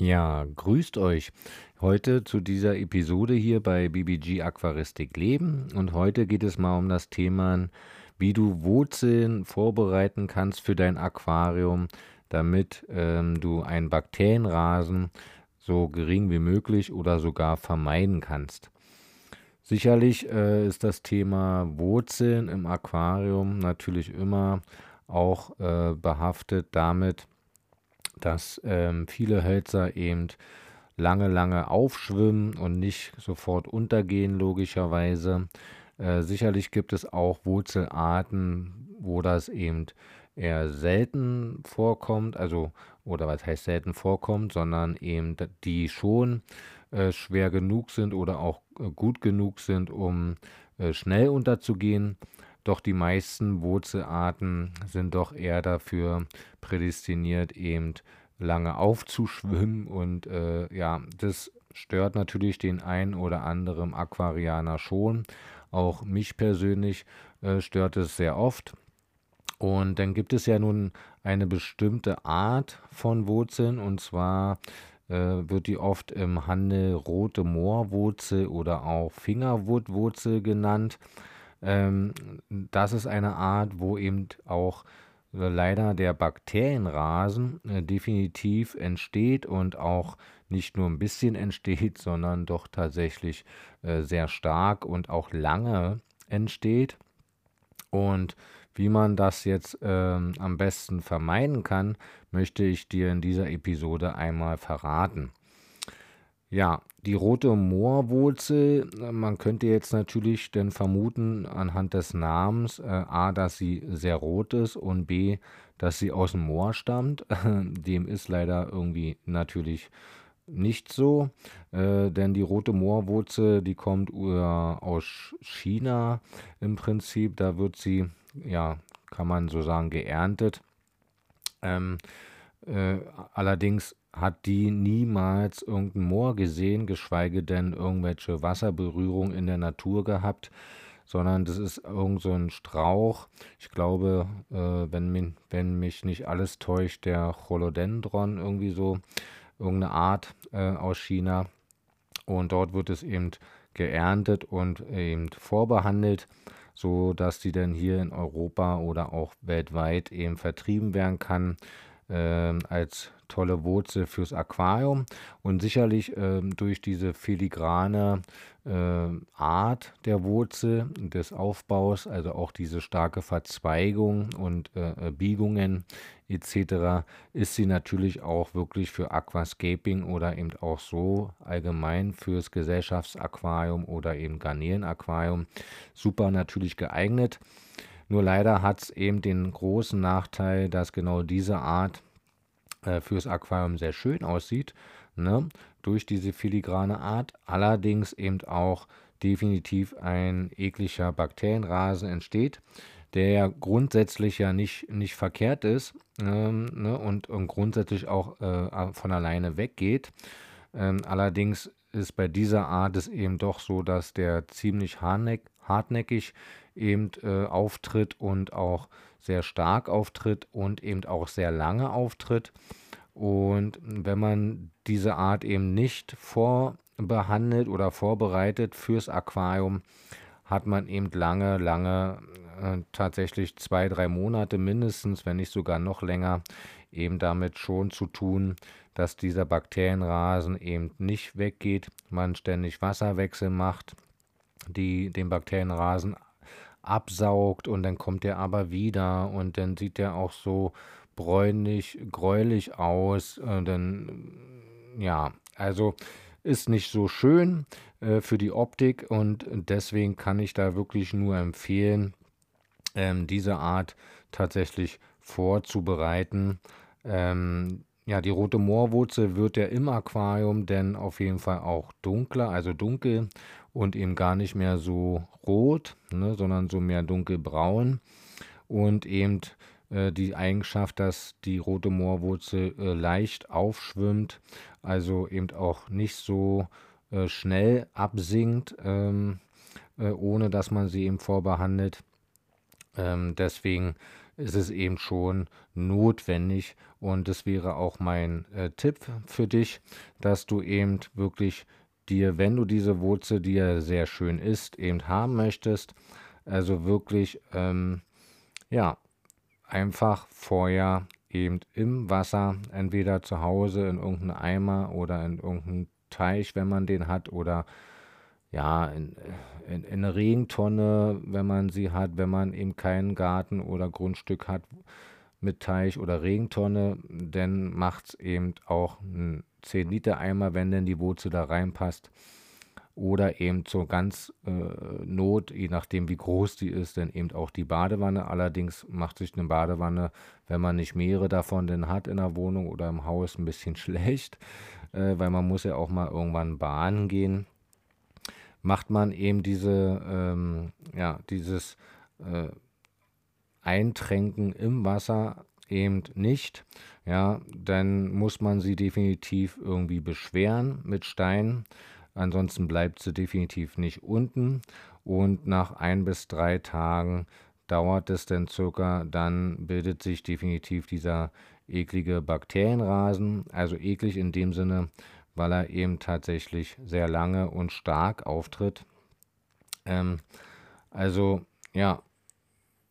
Ja, grüßt euch. Heute zu dieser Episode hier bei BBG Aquaristik Leben. Und heute geht es mal um das Thema, wie du Wurzeln vorbereiten kannst für dein Aquarium, damit ähm, du einen Bakterienrasen so gering wie möglich oder sogar vermeiden kannst. Sicherlich äh, ist das Thema Wurzeln im Aquarium natürlich immer auch äh, behaftet damit, dass ähm, viele Hölzer eben lange, lange aufschwimmen und nicht sofort untergehen, logischerweise. Äh, sicherlich gibt es auch Wurzelarten, wo das eben eher selten vorkommt, also, oder was heißt selten vorkommt, sondern eben die schon äh, schwer genug sind oder auch äh, gut genug sind, um äh, schnell unterzugehen. Doch die meisten Wurzelarten sind doch eher dafür prädestiniert, eben lange aufzuschwimmen. Und äh, ja, das stört natürlich den einen oder anderen Aquarianer schon. Auch mich persönlich äh, stört es sehr oft. Und dann gibt es ja nun eine bestimmte Art von Wurzeln und zwar äh, wird die oft im Handel rote Moorwurzel oder auch Fingerwurtwurzel genannt. Ähm, das ist eine Art, wo eben auch äh, leider der Bakterienrasen äh, definitiv entsteht und auch nicht nur ein bisschen entsteht, sondern doch tatsächlich äh, sehr stark und auch lange entsteht. Und wie man das jetzt ähm, am besten vermeiden kann, möchte ich dir in dieser Episode einmal verraten. Ja, die rote Moorwurzel, man könnte jetzt natürlich denn vermuten anhand des Namens, äh, a, dass sie sehr rot ist und b, dass sie aus dem Moor stammt. Dem ist leider irgendwie natürlich nicht so, äh, denn die rote Moorwurzel, die kommt äh, aus China im Prinzip. Da wird sie, ja, kann man so sagen, geerntet. Ähm, äh, allerdings hat die niemals irgendein Moor gesehen, geschweige denn irgendwelche Wasserberührung in der Natur gehabt, sondern das ist irgend so ein Strauch. Ich glaube, äh, wenn, mich, wenn mich nicht alles täuscht, der Cholodendron irgendwie so, irgendeine Art äh, aus China. Und dort wird es eben geerntet und eben vorbehandelt, so dass die dann hier in Europa oder auch weltweit eben vertrieben werden kann äh, als tolle Wurzel fürs Aquarium und sicherlich äh, durch diese filigrane äh, Art der Wurzel, des Aufbaus, also auch diese starke Verzweigung und äh, äh Biegungen etc., ist sie natürlich auch wirklich für Aquascaping oder eben auch so allgemein fürs Gesellschaftsaquarium oder eben Garnelenaquarium super natürlich geeignet. Nur leider hat es eben den großen Nachteil, dass genau diese Art äh, fürs Aquarium sehr schön aussieht, ne? durch diese filigrane Art, allerdings eben auch definitiv ein ekliger Bakterienrasen entsteht, der ja grundsätzlich ja nicht, nicht verkehrt ist ähm, ne? und, und, grundsätzlich auch äh, von alleine weggeht. Ähm, allerdings ist bei dieser Art es eben doch so, dass der ziemlich hartnäck, hartnäckig eben äh, auftritt und auch sehr stark auftritt und eben auch sehr lange auftritt. Und wenn man diese Art eben nicht vorbehandelt oder vorbereitet fürs Aquarium, hat man eben lange, lange, äh, tatsächlich zwei, drei Monate mindestens, wenn nicht sogar noch länger, eben damit schon zu tun, dass dieser Bakterienrasen eben nicht weggeht, man ständig Wasserwechsel macht, die den Bakterienrasen absaugt und dann kommt er aber wieder und dann sieht er auch so bräunlich, gräulich aus. Und dann, ja, also ist nicht so schön äh, für die Optik und deswegen kann ich da wirklich nur empfehlen, ähm, diese Art tatsächlich vorzubereiten. Ähm, ja, die rote Moorwurzel wird ja im Aquarium denn auf jeden Fall auch dunkler, also dunkel und eben gar nicht mehr so rot, ne, sondern so mehr dunkelbraun und eben äh, die Eigenschaft, dass die rote Moorwurzel äh, leicht aufschwimmt, also eben auch nicht so äh, schnell absinkt, ähm, äh, ohne dass man sie eben vorbehandelt. Ähm, deswegen ist es eben schon notwendig. Und das wäre auch mein äh, Tipp für dich, dass du eben wirklich dir, wenn du diese Wurzel, die ja sehr schön ist, eben haben möchtest, also wirklich, ähm, ja, einfach vorher eben im Wasser, entweder zu Hause in irgendeinem Eimer oder in irgendeinem Teich, wenn man den hat, oder ja, in, in, in eine Regentonne, wenn man sie hat, wenn man eben keinen Garten oder Grundstück hat mit Teich oder Regentonne, dann macht es eben auch ein 10 Liter Eimer, wenn denn die Wurzel da reinpasst. Oder eben zur ganz äh, Not, je nachdem wie groß die ist, dann eben auch die Badewanne. Allerdings macht sich eine Badewanne, wenn man nicht mehrere davon denn hat in der Wohnung oder im Haus, ein bisschen schlecht, äh, weil man muss ja auch mal irgendwann baden gehen. Macht man eben diese, ähm, ja, dieses äh, Eintränken im Wasser eben nicht, ja, dann muss man sie definitiv irgendwie beschweren mit Steinen. Ansonsten bleibt sie definitiv nicht unten. Und nach ein bis drei Tagen dauert es dann circa, dann bildet sich definitiv dieser eklige Bakterienrasen. Also eklig in dem Sinne, weil er eben tatsächlich sehr lange und stark auftritt. Ähm, also ja,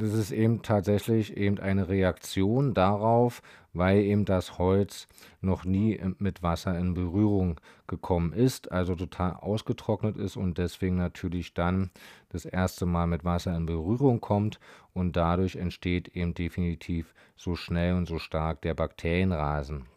das ist eben tatsächlich eben eine Reaktion darauf, weil eben das Holz noch nie mit Wasser in Berührung gekommen ist, also total ausgetrocknet ist und deswegen natürlich dann das erste Mal mit Wasser in Berührung kommt und dadurch entsteht eben definitiv so schnell und so stark der Bakterienrasen.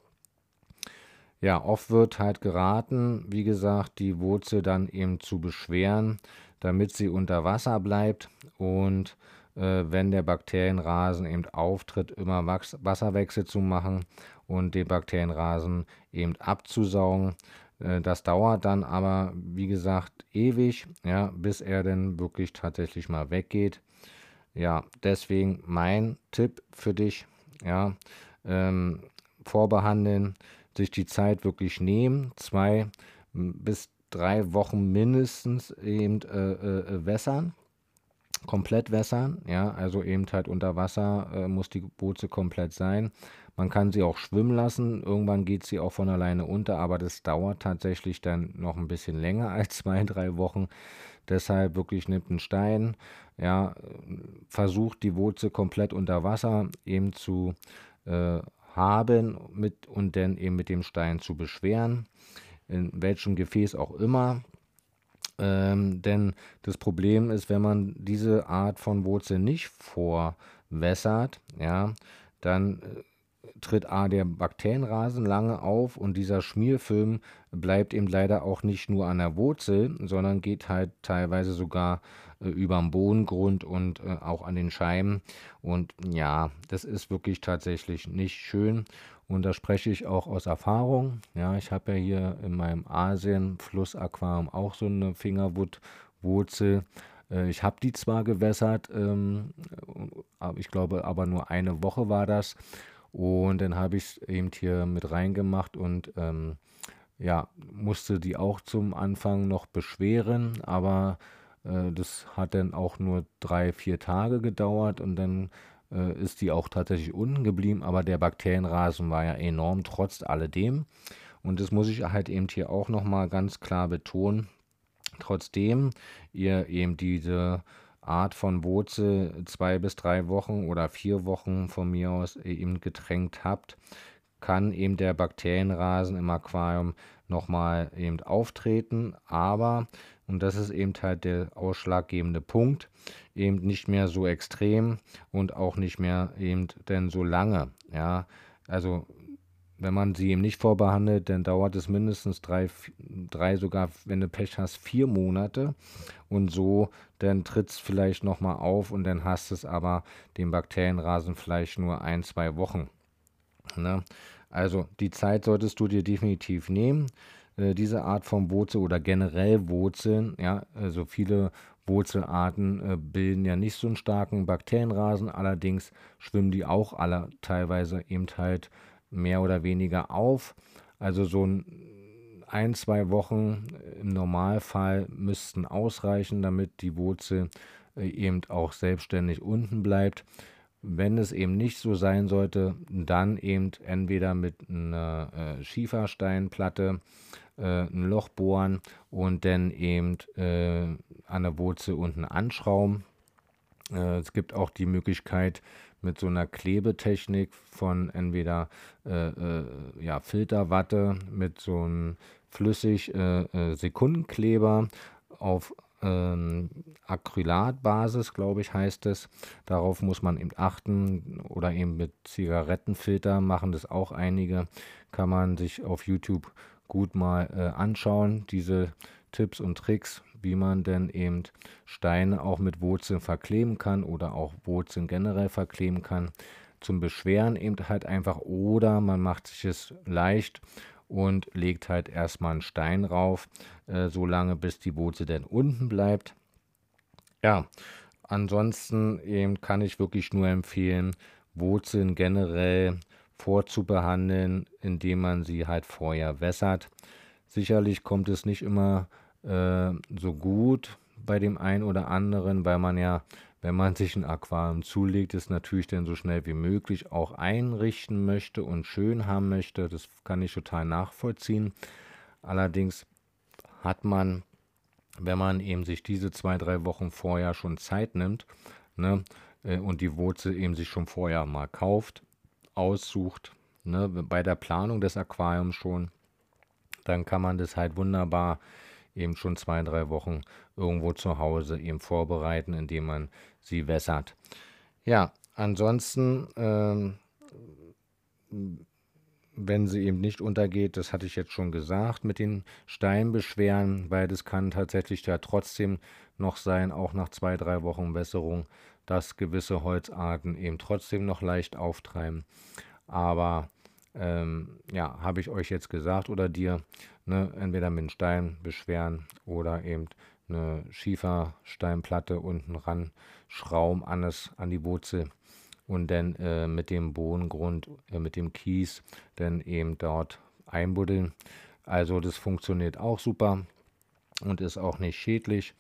Ja, oft wird halt geraten, wie gesagt, die Wurzel dann eben zu beschweren, damit sie unter Wasser bleibt und äh, wenn der Bakterienrasen eben auftritt, immer Wachs Wasserwechsel zu machen und den Bakterienrasen eben abzusaugen. Äh, das dauert dann aber, wie gesagt, ewig, ja, bis er dann wirklich tatsächlich mal weggeht. Ja, deswegen mein Tipp für dich, ja, ähm, vorbehandeln, sich die Zeit wirklich nehmen, zwei bis drei Wochen mindestens eben äh, äh, wässern, komplett wässern, ja, also eben halt unter Wasser äh, muss die Wurzel komplett sein. Man kann sie auch schwimmen lassen, irgendwann geht sie auch von alleine unter, aber das dauert tatsächlich dann noch ein bisschen länger als zwei, drei Wochen. Deshalb wirklich nimmt einen Stein, ja, versucht die Wurzel komplett unter Wasser eben zu äh, haben mit, und dann eben mit dem Stein zu beschweren, in welchem Gefäß auch immer. Ähm, denn das Problem ist, wenn man diese Art von Wurzel nicht vorwässert, ja, dann äh, tritt A der Bakterienrasen lange auf und dieser Schmierfilm bleibt eben leider auch nicht nur an der Wurzel, sondern geht halt teilweise sogar äh, über den Bodengrund und äh, auch an den Scheiben. Und ja, das ist wirklich tatsächlich nicht schön. Und da spreche ich auch aus Erfahrung. Ja, ich habe ja hier in meinem Asien-Flussaquarium auch so eine Fingerwood-Wurzel. Äh, ich habe die zwar gewässert, ähm, ich glaube aber nur eine Woche war das. Und dann habe ich es eben hier mit reingemacht und ähm, ja, musste die auch zum Anfang noch beschweren, aber äh, das hat dann auch nur drei, vier Tage gedauert und dann äh, ist die auch tatsächlich unten geblieben, aber der Bakterienrasen war ja enorm trotz alledem. Und das muss ich halt eben hier auch nochmal ganz klar betonen. Trotzdem ihr eben diese Art von Wurzel zwei bis drei Wochen oder vier Wochen von mir aus eben getränkt habt, kann eben der Bakterienrasen im Aquarium nochmal eben auftreten. Aber, und das ist eben halt der ausschlaggebende Punkt, eben nicht mehr so extrem und auch nicht mehr eben denn so lange. Ja, also wenn man sie eben nicht vorbehandelt, dann dauert es mindestens drei, drei sogar, wenn du Pech hast, vier Monate. Und so, dann tritt es vielleicht nochmal auf und dann hast es aber den Bakterienrasen vielleicht nur ein, zwei Wochen. Ne? Also die Zeit solltest du dir definitiv nehmen. Äh, diese Art von Wurzel oder generell Wurzeln, ja, also viele Wurzelarten äh, bilden ja nicht so einen starken Bakterienrasen, allerdings schwimmen die auch alle teilweise eben halt mehr oder weniger auf. Also so ein, zwei Wochen im Normalfall müssten ausreichen, damit die Wurzel äh, eben auch selbstständig unten bleibt. Wenn es eben nicht so sein sollte, dann eben entweder mit einer äh, Schiefersteinplatte äh, ein Loch bohren und dann eben äh, an der Wurzel unten anschrauben. Äh, es gibt auch die Möglichkeit mit so einer Klebetechnik von entweder äh, äh, ja, Filterwatte mit so einem flüssig äh, Sekundenkleber auf ähm, Acrylatbasis, glaube ich, heißt es. Darauf muss man eben achten oder eben mit Zigarettenfilter machen das auch einige. Kann man sich auf YouTube gut mal äh, anschauen, diese Tipps und Tricks, wie man denn eben Steine auch mit Wurzeln verkleben kann oder auch Wurzeln generell verkleben kann. Zum Beschweren eben halt einfach oder man macht sich es leicht und legt halt erstmal einen Stein rauf, äh, so lange bis die Wurzel dann unten bleibt. Ja, ansonsten eben kann ich wirklich nur empfehlen, Wurzeln generell vorzubehandeln, indem man sie halt vorher wässert. Sicherlich kommt es nicht immer äh, so gut bei dem einen oder anderen, weil man ja, wenn man sich ein Aquarium zulegt, es natürlich dann so schnell wie möglich auch einrichten möchte und schön haben möchte. Das kann ich total nachvollziehen. Allerdings hat man, wenn man eben sich diese zwei, drei Wochen vorher schon Zeit nimmt ne, äh, und die Wurzel eben sich schon vorher mal kauft, aussucht, ne, bei der Planung des Aquariums schon, dann kann man das halt wunderbar eben schon zwei, drei Wochen irgendwo zu Hause eben vorbereiten, indem man sie wässert. Ja, ansonsten, ähm, wenn sie eben nicht untergeht, das hatte ich jetzt schon gesagt, mit den Steinbeschweren, weil das kann tatsächlich ja trotzdem noch sein, auch nach zwei, drei Wochen Wässerung, dass gewisse Holzarten eben trotzdem noch leicht auftreiben. Aber ähm, ja, habe ich euch jetzt gesagt oder dir, ne, entweder mit einem Stein beschweren oder eben eine Schiefersteinplatte unten ran schrauben an, das, an die Wurzel und dann äh, mit dem Bodengrund, äh, mit dem Kies, dann eben dort einbuddeln. Also das funktioniert auch super und ist auch nicht schädlich.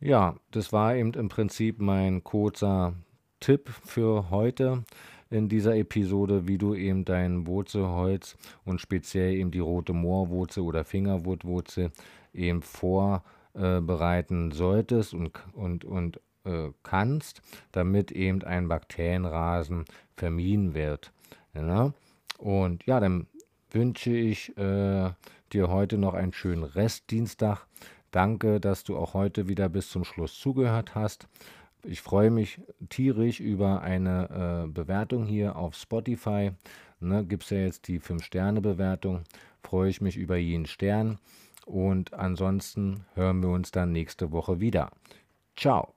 Ja, das war eben im Prinzip mein kurzer Tipp für heute in dieser Episode, wie du eben dein Wurzelholz und speziell eben die rote Moorwurzel oder Fingerwurtwurzel eben vorbereiten solltest und, und, und äh, kannst, damit eben ein Bakterienrasen vermieden wird. Ja? Und ja, dann wünsche ich äh, dir heute noch einen schönen Restdienstag. Danke, dass du auch heute wieder bis zum Schluss zugehört hast. Ich freue mich tierisch über eine äh, Bewertung hier auf Spotify. Ne, Gibt es ja jetzt die 5-Sterne-Bewertung. Freue ich mich über jeden Stern. Und ansonsten hören wir uns dann nächste Woche wieder. Ciao.